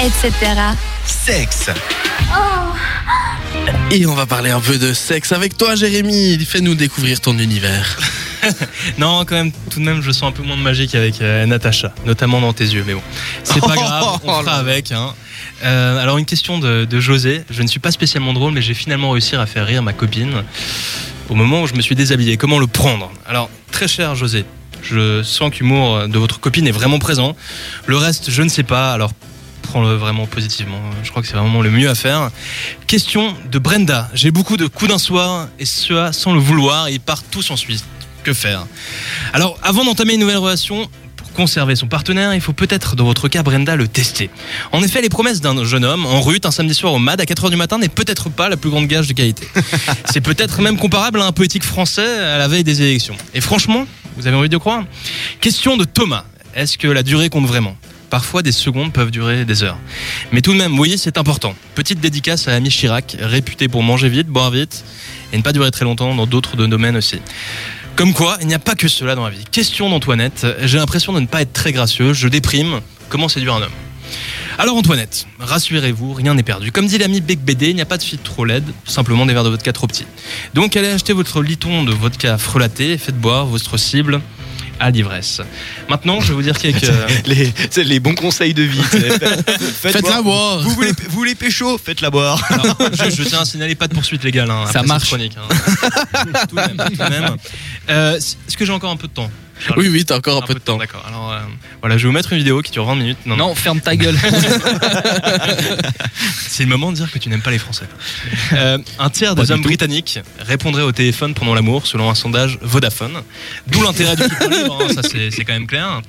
etc. Sexe. Et on va parler un peu de sexe avec toi, Jérémy. Fais-nous découvrir ton univers. Non, quand même, tout de même, je sens un peu moins de magique avec euh, Natacha, notamment dans tes yeux. Mais bon, c'est pas grave, on fera avec. hein. Euh, alors, une question de, de José. Je ne suis pas spécialement drôle, mais j'ai finalement réussi à faire rire ma copine au moment où je me suis déshabillé. Comment le prendre? Alors, très cher José, je sens que l'humour de votre copine est vraiment présent. Le reste, je ne sais pas. Alors, prends-le vraiment positivement. Je crois que c'est vraiment le mieux à faire. Question de Brenda. J'ai beaucoup de coups d'un soir et cela sans le vouloir. Ils partent tous en Suisse. Que faire? Alors, avant d'entamer une nouvelle relation, pour conserver son partenaire, il faut peut-être, dans votre cas, Brenda, le tester. En effet, les promesses d'un jeune homme en rue un samedi soir au MAD à 4h du matin n'est peut-être pas la plus grande gage de qualité. C'est peut-être même comparable à un poétique français à la veille des élections. Et franchement, vous avez envie de croire? Question de Thomas. Est-ce que la durée compte vraiment? Parfois, des secondes peuvent durer des heures. Mais tout de même, voyez, c'est important. Petite dédicace à Ami Chirac, réputé pour manger vite, boire vite et ne pas durer très longtemps dans d'autres domaines aussi. Comme quoi, il n'y a pas que cela dans la vie. Question d'Antoinette. J'ai l'impression de ne pas être très gracieux. Je déprime. Comment séduire un homme? Alors Antoinette, rassurez-vous, rien n'est perdu. Comme dit l'ami Bec BD, il n'y a pas de fille trop laide, simplement des verres de vodka trop petits. Donc allez acheter votre liton de vodka frelaté faites boire votre cible à l'ivresse. Maintenant, je vais vous dire quelques... Les, les bons conseils de vie. Faites-la boire. Vous voulez, vous voulez pécho Faites-la boire. Alors, je, je tiens à signaler pas de poursuite légale. Hein, Ça marche. Chronique, hein. tout de même. tout de même. Euh, Est-ce que j'ai encore un peu de temps Charles? Oui, oui, t'as encore un peu de temps. D'accord. Alors voilà, je vais vous mettre une vidéo qui dure 20 minutes. Non, non. Non, ferme ta gueule. C'est le moment de dire que tu n'aimes pas les Français. Euh, un tiers des hommes britanniques répondraient au téléphone pendant l'amour, selon un sondage Vodafone. D'où l'intérêt du couple libre, hein, ça c'est c'est quand même clair.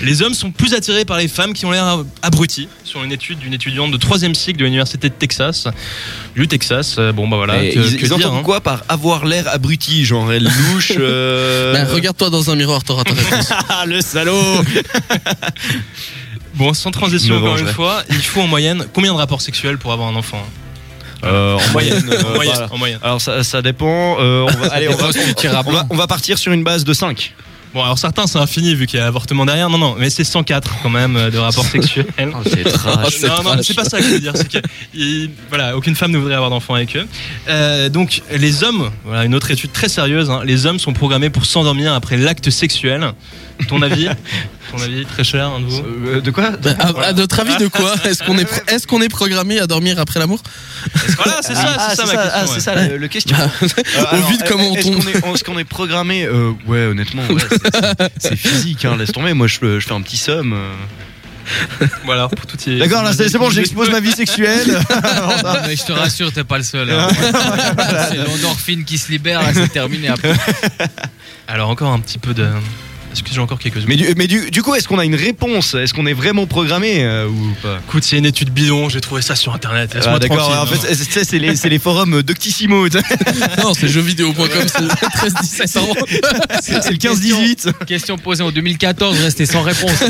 Les hommes sont plus attirés par les femmes qui ont l'air abruties, sur une étude d'une étudiante de 3 cycle de l'université de Texas. Du Texas, euh, bon bah voilà. Et que, ils que ils dire, entendent hein. quoi par avoir l'air abruti Genre elle louche. euh, Ben, Regarde-toi dans un miroir, t'auras ta réponse. Ah le salaud Bon, sans transition encore une fois, il faut en moyenne combien de rapports sexuels pour avoir un enfant Euh, En moyenne. euh, en, moyenne voilà. en moyenne. Alors ça, ça dépend. euh, on va, allez, on va, on, va, on va partir sur une base de 5. Bon, alors certains c'est infini vu qu'il y a avortement derrière. Non, non, mais c'est 104 quand même euh, de rapports sexuels. c'est trash. non, non, c'est pas ça que je veux dire. C'est que il- voilà, aucune femme ne voudrait avoir d'enfant avec eux. Euh, donc, les hommes, voilà une autre étude très sérieuse. hein, les hommes sont programmés pour s'endormir après l'acte sexuel. Ton avis? Ton avis, très cher, un de vous? Euh, de quoi? Ben, à, à notre avis, de quoi? Est-ce qu'on est, est-ce qu'on est programmé à dormir après l'amour? Voilà, c'est ça, Ah, c'est ça ma question. ah, ouais. c'est ça le, le question. Euh, Au vu de comment on est-ce tombe. qu'on est, est-ce qu'on est programmé? Euh, Ouais, honnêtement, ouais, c'est- physique. Hein, laisse tomber. Moi, je, je fais un petit somme. euh. Voilà, pour tout y D'accord, là, c'est bon, j'expose ma vie sexuelle. Mais je te rassure, t'es pas le seul. hein. c'est l'endorphine qui se libère, c'est terminé après. Alors, encore un petit peu de. Est-ce que j'ai encore quelques mais du, mais du, du coup, est-ce qu'on a une réponse? Est-ce qu'on est vraiment programmé euh, ou pas? Écoute, c'est une étude bidon, j'ai trouvé ça sur internet. Laisse-moi Ah, D'accord, en fait, c'est- les, c'est les forums Doctissimo. Non, c'est jeuxvideo.com, c'est le 13-17 ans. C'est le 15-18. Question posée en 2014, restez sans réponse.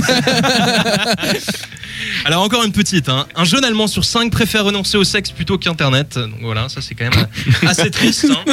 Alors encore une petite, hein. un jeune Allemand sur 5 préfère renoncer au sexe plutôt qu'Internet. Donc voilà, ça c'est quand même euh, assez triste. hein.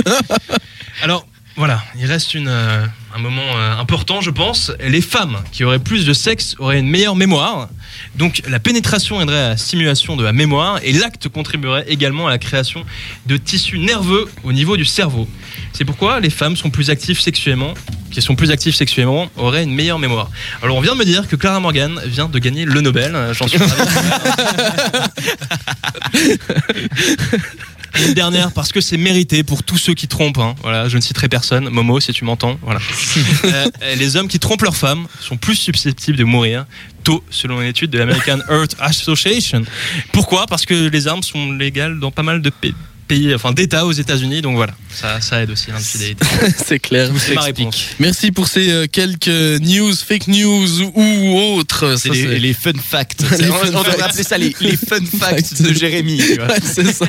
Alors voilà, il reste une, euh, un moment euh, important je pense. Les femmes qui auraient plus de sexe auraient une meilleure mémoire. Donc la pénétration aiderait à la stimulation de la mémoire et l'acte contribuerait également à la création de tissus nerveux au niveau du cerveau. C'est pourquoi les femmes sont plus actives sexuellement, qui sont plus actives sexuellement, auraient une meilleure mémoire. Alors on vient de me dire que Clara Morgan vient de gagner le Nobel. Euh, J'en suis. Et Une dernière parce que c'est mérité pour tous ceux qui trompent. hein. Voilà, je ne citerai personne. Momo, si tu m'entends. Voilà. Euh, les hommes qui trompent leurs femmes sont plus susceptibles de mourir tôt, selon une étude de l'American Heart Association. Pourquoi? Parce que les armes sont légales dans pas mal de pa- pays, enfin d'États aux États-Unis. Donc voilà, ça, ça aide aussi l'infidélité. C'est clair. C'est ma réponse. Merci pour ces euh, quelques news, fake news ou, autres. C'est les, les fun facts. Les on fun on facts. appeler ça les, les fun facts de Jérémy. Ouais, c'est ça.